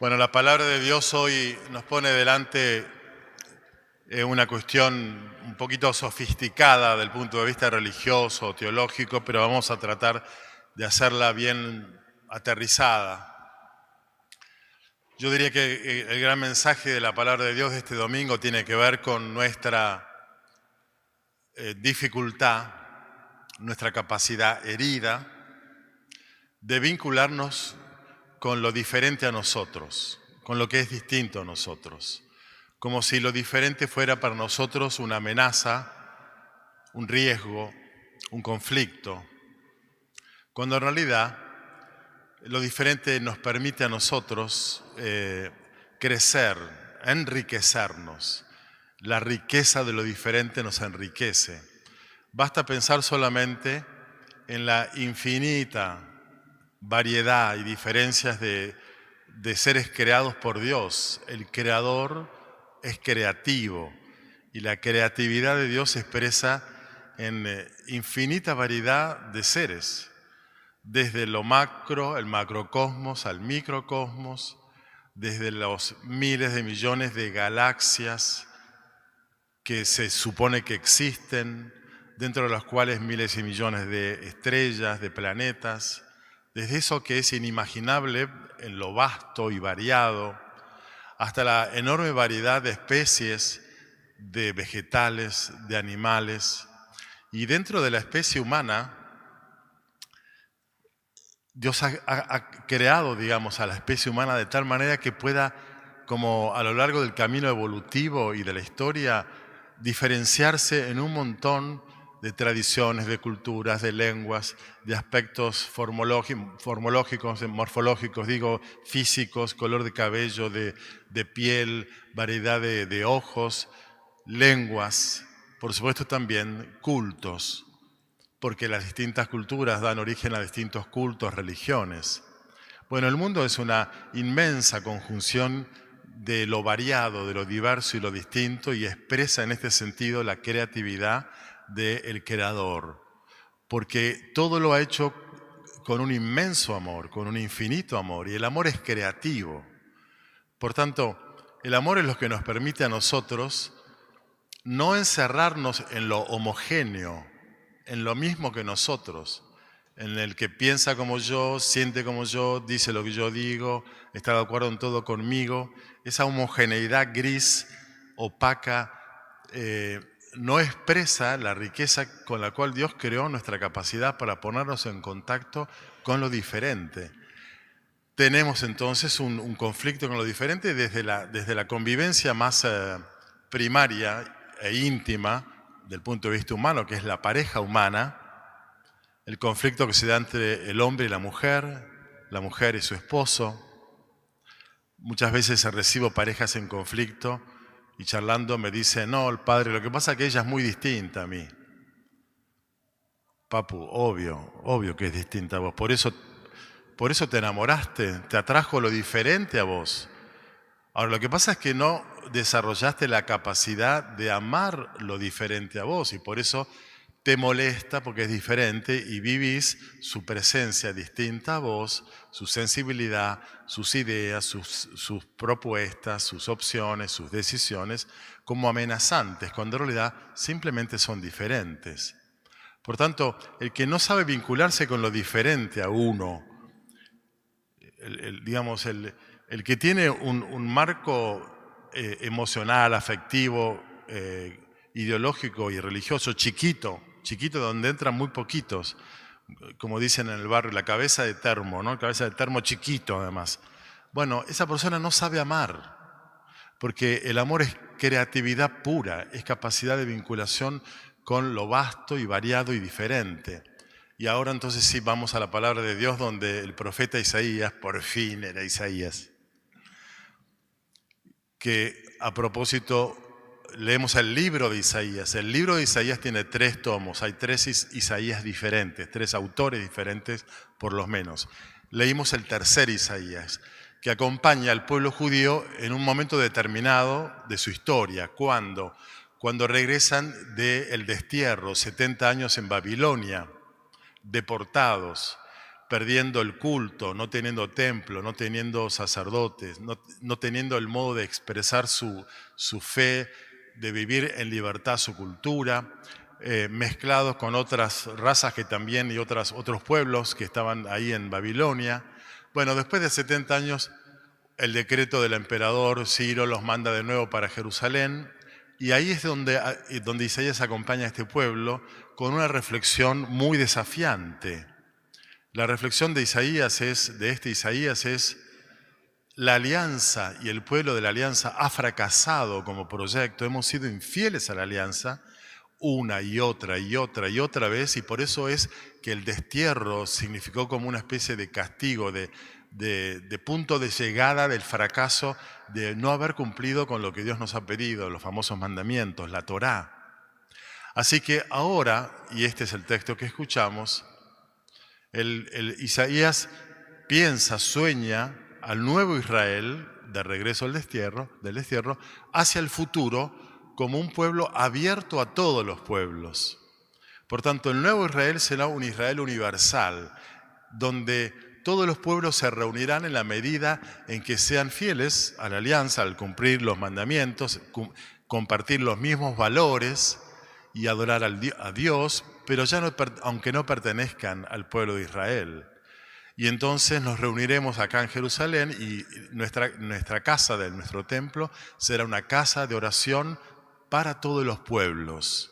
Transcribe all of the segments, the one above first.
Bueno, la palabra de Dios hoy nos pone delante eh, una cuestión un poquito sofisticada del punto de vista religioso, teológico, pero vamos a tratar de hacerla bien aterrizada. Yo diría que eh, el gran mensaje de la palabra de Dios de este domingo tiene que ver con nuestra eh, dificultad, nuestra capacidad herida de vincularnos con lo diferente a nosotros, con lo que es distinto a nosotros, como si lo diferente fuera para nosotros una amenaza, un riesgo, un conflicto, cuando en realidad lo diferente nos permite a nosotros eh, crecer, enriquecernos. La riqueza de lo diferente nos enriquece. Basta pensar solamente en la infinita variedad y diferencias de, seres creados por Dios. El creador es creativo y la creatividad de Dios se expresa en eh, infinita variedad de seres, desde lo macro, el macrocosmos, al microcosmos, desde los miles de millones de galaxias que se supone que existen, dentro de las cuales miles y millones de estrellas, de planetas, desde eso que es inimaginable en lo vasto y variado, hasta la enorme variedad de especies de vegetales, de animales. Y dentro de la especie humana, Dios ha, creado, digamos, a la especie humana de tal manera que pueda, como a lo largo del camino evolutivo y de la historia, diferenciarse en un montón de tradiciones, de culturas, de lenguas, de aspectos formológicos, morfológicos, digo, físicos, color de cabello, de, piel, variedad de, de ojos, lenguas, por supuesto también cultos, porque las distintas culturas dan origen a distintos cultos, religiones. Bueno, el mundo es una inmensa conjunción de lo variado, de lo diverso y lo distinto y expresa en este sentido la creatividad del Creador, porque todo lo ha hecho con un inmenso amor, con un infinito amor, y el amor es creativo. Por tanto, el amor es lo que nos permite a nosotros no encerrarnos en lo homogéneo, en lo mismo que nosotros, en el que piensa como yo, siente como yo, dice lo que yo digo, está de acuerdo en todo conmigo, esa homogeneidad gris, opaca, eh, no expresa la riqueza con la cual Dios creó nuestra capacidad para ponernos en contacto con lo diferente. Tenemos entonces un, conflicto con lo diferente desde la, desde la convivencia más eh, primaria e íntima del punto de vista humano, que es la pareja humana, el conflicto que se da entre el hombre y la mujer, la mujer y su esposo. Muchas veces recibo parejas en conflicto y charlando me dice, no, el padre, lo que pasa es que ella es muy distinta a mí. Papu, obvio, obvio que es distinta a vos. Por eso, por eso te enamoraste, te atrajo lo diferente a vos. Ahora, lo que pasa es que no desarrollaste la capacidad de amar lo diferente a vos y por eso te molesta porque es diferente y vivís su presencia distinta a vos, su sensibilidad, sus ideas, sus, propuestas, sus opciones, sus decisiones, como amenazantes, cuando en realidad simplemente son diferentes. Por tanto, el que no sabe vincularse con lo diferente a uno, digamos, el, el, que tiene un, marco eh, emocional, afectivo, eh, ideológico y religioso chiquito, chiquito donde entran muy poquitos, como dicen en el barrio, la cabeza de termo, ¿no? cabeza de termo chiquito además. Bueno, esa persona no sabe amar, porque el amor es creatividad pura, es capacidad de vinculación con lo vasto y variado y diferente. Y ahora entonces sí vamos a la palabra de Dios donde el profeta Isaías, por fin era Isaías, que a propósito leemos el libro de Isaías. El libro de Isaías tiene tres tomos, hay tres Isaías diferentes, tres autores diferentes por lo menos. Leímos el tercer Isaías, que acompaña al pueblo judío en un momento determinado de su historia. ¿Cuándo? Cuando regresan del destierro, 70 años en Babilonia, deportados. perdiendo el culto, no teniendo templo, no teniendo sacerdotes, no, teniendo el modo de expresar su, su, fe, de vivir en libertad su cultura, eh, mezclados con otras razas que también y otros pueblos que estaban ahí en Babilonia. Bueno, después de 70 años, el decreto del emperador Ciro los manda de nuevo para Jerusalén y ahí es donde, donde Isaías acompaña a este pueblo con una reflexión muy desafiante la reflexión de Isaías es, de este Isaías es, la alianza y el pueblo de la alianza ha fracasado como proyecto, hemos sido infieles a la alianza una y otra y otra y otra vez y por eso es que el destierro significó como una especie de castigo, de, de, punto de llegada del fracaso de no haber cumplido con lo que Dios nos ha pedido, los famosos mandamientos, la Torá. Así que ahora, y este es el texto que escuchamos, el, Isaías piensa, sueña al nuevo Israel de regreso al destierro, del destierro hacia el futuro como un pueblo abierto a todos los pueblos. Por tanto, el nuevo Israel será un Israel universal, donde todos los pueblos se reunirán en la medida en que sean fieles a la alianza, al cumplir los mandamientos, compartir los mismos valores y adorar a Dios, pero ya no, aunque no pertenezcan al pueblo de Israel. Y entonces nos reuniremos acá en Jerusalén y nuestra, nuestra casa de nuestro templo será una casa de oración para todos los pueblos.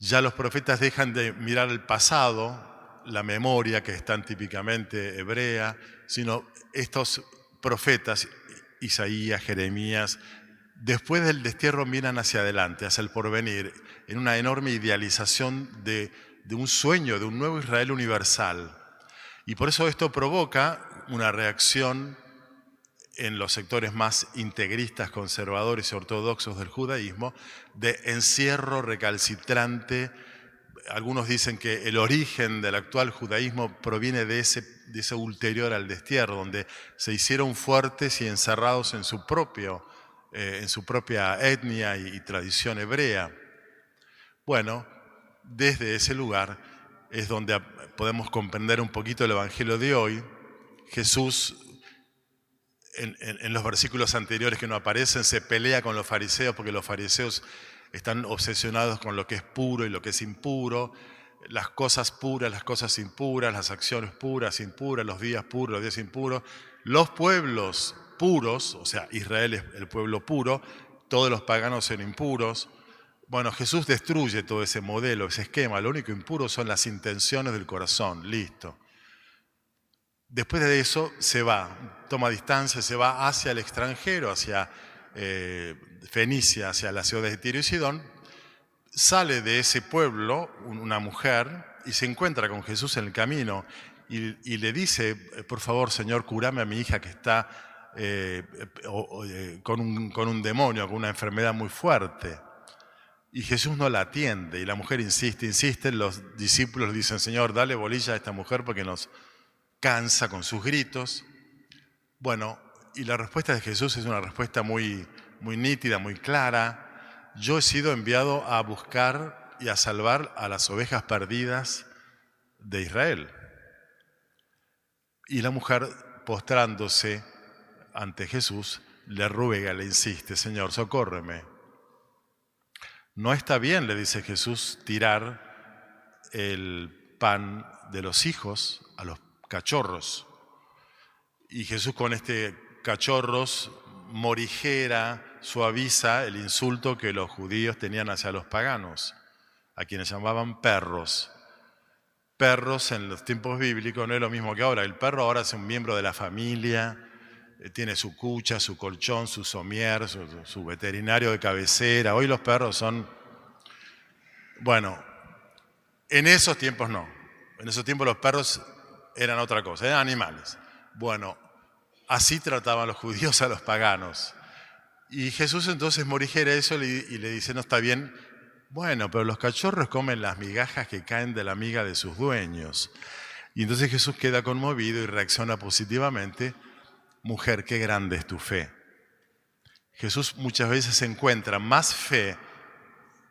Ya los profetas dejan de mirar el pasado, la memoria que es tan típicamente hebrea, sino estos profetas, Isaías, Jeremías, después del destierro miran hacia adelante, hacia el porvenir, en una enorme idealización de, un sueño, de un nuevo Israel universal. Y por eso esto provoca una reacción en los sectores más integristas, conservadores y ortodoxos del judaísmo, de encierro recalcitrante. Algunos dicen que el origen del actual judaísmo proviene de ese, de ese ulterior al destierro, donde se hicieron fuertes y encerrados en su, propio, eh, en su propia etnia y tradición hebrea. Bueno, desde ese lugar es donde podemos comprender un poquito el Evangelio de hoy. Jesús, en, los versículos anteriores que no aparecen, se pelea con los fariseos porque los fariseos están obsesionados con lo que es puro y lo que es impuro, las cosas puras, las cosas impuras, las acciones puras, impuras, los días puros, los días impuros. Los pueblos puros, o sea, Israel es el pueblo puro, todos los paganos son impuros. Bueno, Jesús destruye todo ese modelo, ese esquema. Lo único impuro son las intenciones del corazón. Listo. Después de eso se va, toma distancia, se va hacia el extranjero, hacia eh, Fenicia, hacia la ciudad de Tiro y Sidón. Sale de ese pueblo una mujer y se encuentra con Jesús en el camino y, le dice, por favor, Señor, curame a mi hija que está eh, eh, con un demonio, con una enfermedad muy fuerte. Y Jesús no la atiende y la mujer insiste, insiste, los discípulos dicen, Señor, dale bolilla a esta mujer porque nos cansa con sus gritos. Bueno, y la respuesta de Jesús es una respuesta muy, muy nítida, muy clara. Yo he sido enviado a buscar y a salvar a las ovejas perdidas de Israel. Y la mujer, postrándose ante Jesús, le ruega, le insiste, Señor, socórreme. No está bien, le dice Jesús, tirar el pan de los hijos a los cachorros. Y Jesús con este cachorros morigera, suaviza el insulto que los judíos tenían hacia los paganos, a quienes llamaban perros. Perros en los tiempos bíblicos no es lo mismo que ahora. El perro ahora es un miembro de la familia, tiene su cucha, su colchón, su somier, su, veterinario de cabecera. Hoy los perros son... Bueno, en esos tiempos no. En esos tiempos los perros eran otra cosa, eran animales. Bueno, así trataban los judíos a los paganos. Y Jesús entonces morigera eso y le dice, no está bien, bueno, pero los cachorros comen las migajas que caen de la miga de sus dueños. Y entonces Jesús queda conmovido y reacciona positivamente mujer, qué grande es tu fe. Jesús muchas veces encuentra más fe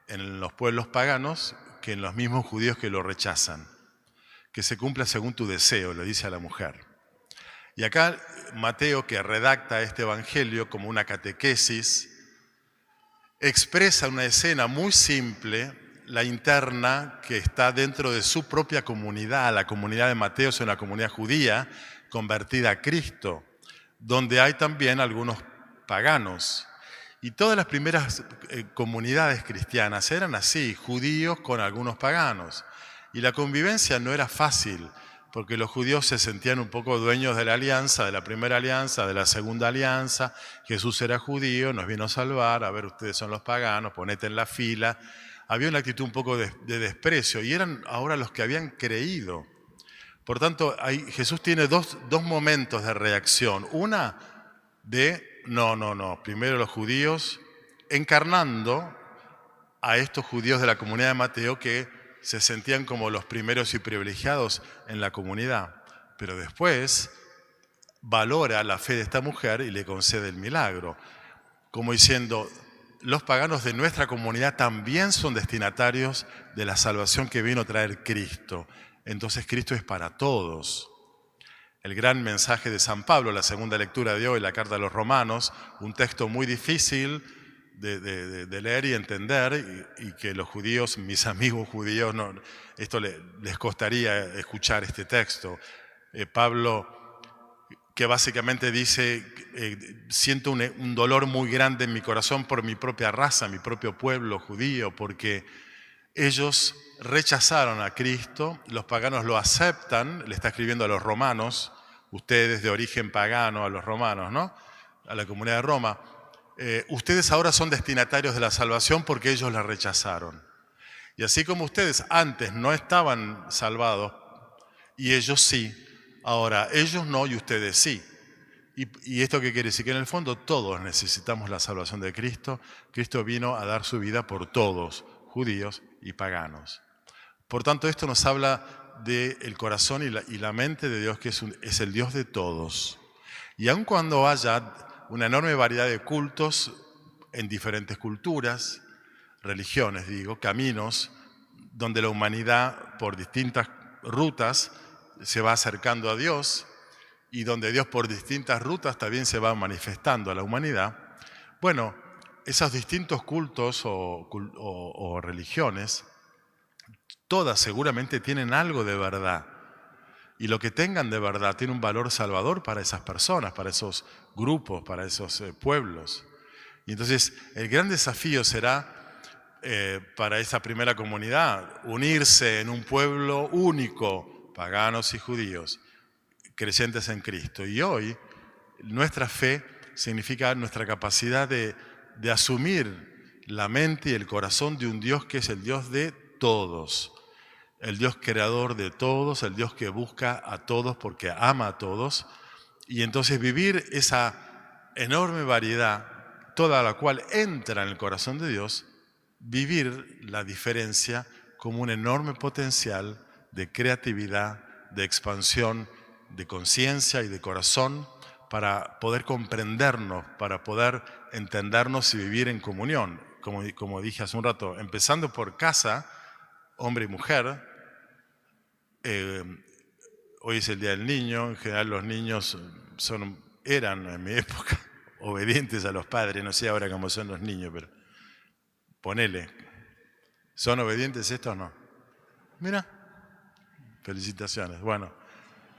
en los pueblos paganos que en los mismos judíos que lo rechazan, que se cumpla según tu deseo, le dice a la mujer. Y acá Mateo, que redacta este Evangelio como una catequesis, expresa una escena muy simple, la interna que está dentro de su propia comunidad. La comunidad de Mateo es una comunidad judía convertida a Cristo, donde hay también algunos paganos. Y todas las primeras eh, comunidades cristianas eran así, judíos con algunos paganos. Y la convivencia no era fácil, porque los judíos se sentían un poco dueños de la alianza, de la primera alianza, de la segunda alianza. Jesús era judío, nos vino a salvar, a ver, ustedes son los paganos, ponete en la fila. Había una actitud un poco de, desprecio y eran ahora los que habían creído. Por tanto, Jesús tiene dos, dos momentos de reacción. Una de, no, no, no, primero los judíos, encarnando a estos judíos de la comunidad de Mateo que se sentían como los primeros y privilegiados en la comunidad, pero después valora la fe de esta mujer y le concede el milagro, como diciendo, los paganos de nuestra comunidad también son destinatarios de la salvación que vino a traer Cristo. Entonces Cristo es para todos. El gran mensaje de San Pablo, la segunda lectura de hoy, la carta a los romanos, un texto muy difícil, de, leer y entender y, que los judíos, mis amigos judíos, esto les costaría escuchar este texto. Eh, Pablo, que básicamente dice, eh, siento un, un, dolor muy grande en mi corazón por mi propia raza, mi propio pueblo judío, porque ellos rechazaron a Cristo, los paganos lo aceptan, le está escribiendo a los romanos, ustedes de origen pagano a los romanos, ¿no? A la comunidad de Roma eh, ustedes ahora son destinatarios de la salvación porque ellos la rechazaron. Y así como ustedes antes no estaban salvados y ellos sí, ahora ellos no y ustedes sí. Y, y, esto qué quiere decir? Que en el fondo todos necesitamos la salvación de Cristo. Cristo vino a dar su vida por todos, judíos y paganos. Por tanto, esto nos habla del corazón y la, mente de Dios, que es el Dios de todos. Y aun cuando haya una enorme variedad de cultos en diferentes culturas, religiones, digo, caminos, donde la humanidad por distintas rutas se va acercando a Dios y donde Dios por distintas rutas también se va manifestando a la humanidad. Bueno, esos distintos cultos o, religiones, todas seguramente tienen algo de verdad y lo que tengan de verdad tiene un valor salvador para esas personas, para esos grupos, para esos eh, pueblos. Y entonces el gran desafío será eh, para esa primera comunidad unirse en un pueblo único, paganos y judíos, creyentes en Cristo. Y hoy nuestra fe significa nuestra capacidad de, de asumir la mente y el corazón de un Dios que es el Dios de todos. El Dios creador de todos, el Dios que busca a todos porque ama a todos, y entonces vivir esa enorme variedad, toda la cual entra en el corazón de Dios, vivir la diferencia como un enorme potencial de creatividad, de expansión, de conciencia y de corazón para poder comprendernos, para poder entendernos y vivir en comunión. Como, como dije hace un rato, empezando por casa, hombre y mujer. Eh, hoy es el Día del Niño, en general los niños son, eran en mi época obedientes a los padres, no sé ahora cómo son los niños, pero ponele, ¿son obedientes estos o no? Mira, felicitaciones, bueno.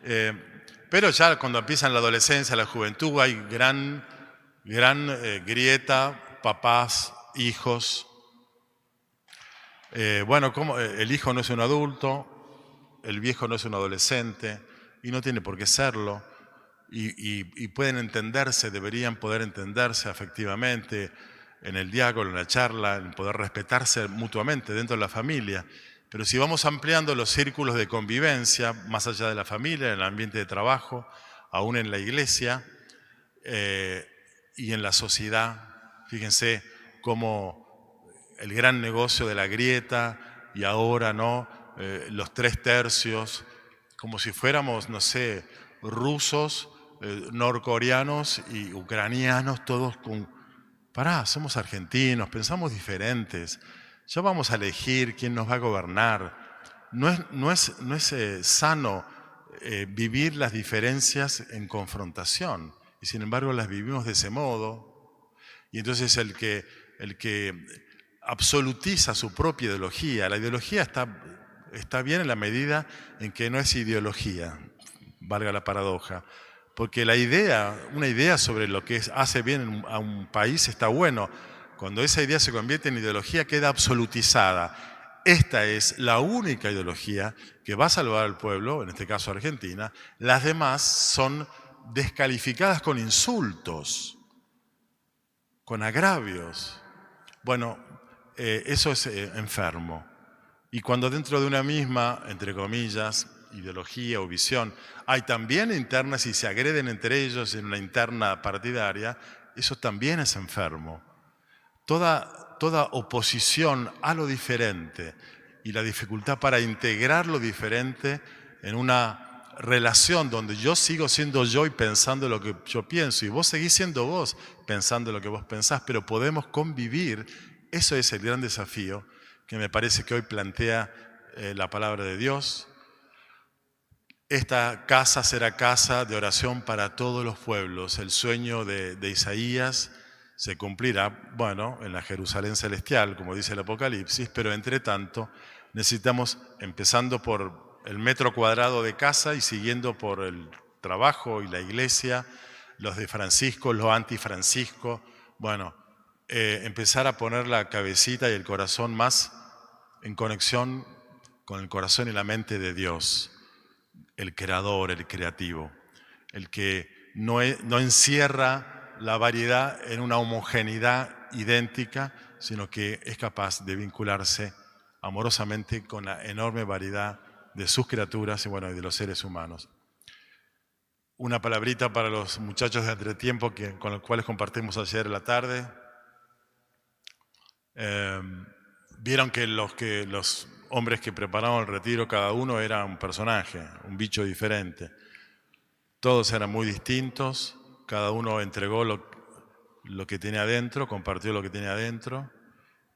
Eh, pero ya cuando empiezan la adolescencia, la juventud, hay gran, gran eh, grieta, papás, hijos, eh, bueno, como eh, el hijo no es un adulto, el viejo no es un adolescente y no tiene por qué serlo. Y, pueden entenderse, deberían poder entenderse afectivamente en el diálogo, en la charla, en poder respetarse mutuamente dentro de la familia. Pero si vamos ampliando los círculos de convivencia, más allá de la familia, en el ambiente de trabajo, aún en la iglesia eh, y en la sociedad, fíjense cómo el gran negocio de la grieta y ahora no, eh, los tres tercios, como si fuéramos, no sé, rusos, eh, norcoreanos y ucranianos, todos con, pará, somos argentinos, pensamos diferentes, ya vamos a elegir quién nos va a gobernar. no es, no es, no es eh, sano eh, vivir las diferencias en confrontación. Y sin embargo las vivimos de ese modo. Y entonces el que, el que absolutiza su propia ideología, la ideología está, está bien en la medida en que no es ideología, valga la paradoja. Porque la idea, una idea sobre lo que hace bien a un país está bueno. Cuando esa idea se convierte en ideología queda absolutizada. Esta es la única ideología que va a salvar al pueblo, en este caso Argentina. Las demás son descalificadas con insultos, con agravios. Bueno, eh, eso es eh, enfermo. Y cuando dentro de una misma, entre comillas, ideología o visión, hay también internas y se agreden entre ellos en una interna partidaria, eso también es enfermo. Toda, toda oposición a lo diferente y la dificultad para integrar lo diferente en una relación donde yo sigo siendo yo y pensando lo que yo pienso y vos seguís siendo vos pensando lo que vos pensás, pero podemos convivir, eso es el gran desafío que me parece que hoy plantea eh, la palabra de Dios. Esta casa será casa de oración para todos los pueblos. El sueño de, de Isaías se cumplirá, bueno, en la Jerusalén celestial, como dice el Apocalipsis, pero entre tanto necesitamos, empezando por el metro cuadrado de casa y siguiendo por el trabajo y la iglesia, los de Francisco, los anti-Francisco, bueno, eh, empezar a poner la cabecita y el corazón más en conexión con el corazón y la mente de Dios, el creador, el creativo, el que no, no encierra la variedad en una homogeneidad idéntica, sino que es capaz de vincularse amorosamente con la enorme variedad de sus criaturas y bueno, de los seres humanos. Una palabrita para los muchachos de entretiempo que, con los cuales compartimos ayer la tarde. Em, vieron que los, que los hombres que prepararon el retiro, cada uno era un personaje, un bicho diferente. Todos eran muy distintos, cada uno entregó lo, que tenía adentro, compartió lo que tenía adentro,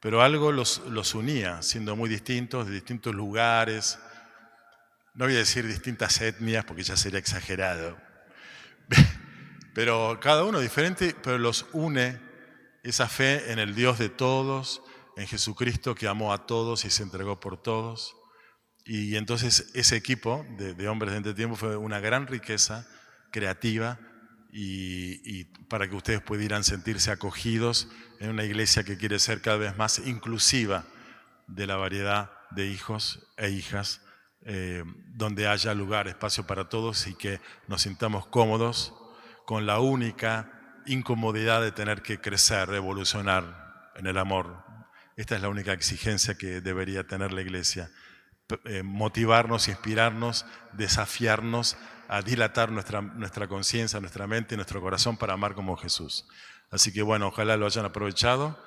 pero algo los, los unía, siendo muy distintos, de distintos lugares, no voy a decir distintas etnias porque ya sería exagerado, pero cada uno diferente, pero los une esa fe en el Dios de todos, en Jesucristo que amó a todos y se entregó por todos. Y entonces ese equipo de, hombres de este tiempo fue una gran riqueza creativa y, para que ustedes pudieran sentirse acogidos en una iglesia que quiere ser cada vez más inclusiva de la variedad de hijos e hijas eh, donde haya lugar, espacio para todos y que nos sintamos cómodos con la única incomodidad de tener que crecer, evolucionar en el amor. Esta es la única exigencia que debería tener la iglesia. Eh, motivarnos, inspirarnos, desafiarnos a dilatar nuestra, nuestra conciencia, nuestra mente y nuestro corazón para amar como Jesús. Así que bueno, ojalá lo hayan aprovechado.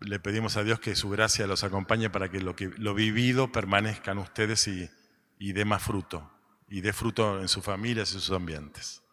Le pedimos a Dios que su gracia los acompañe para que lo, que, lo vivido permanezcan ustedes y, y dé más fruto, y dé fruto en sus familias y sus ambientes.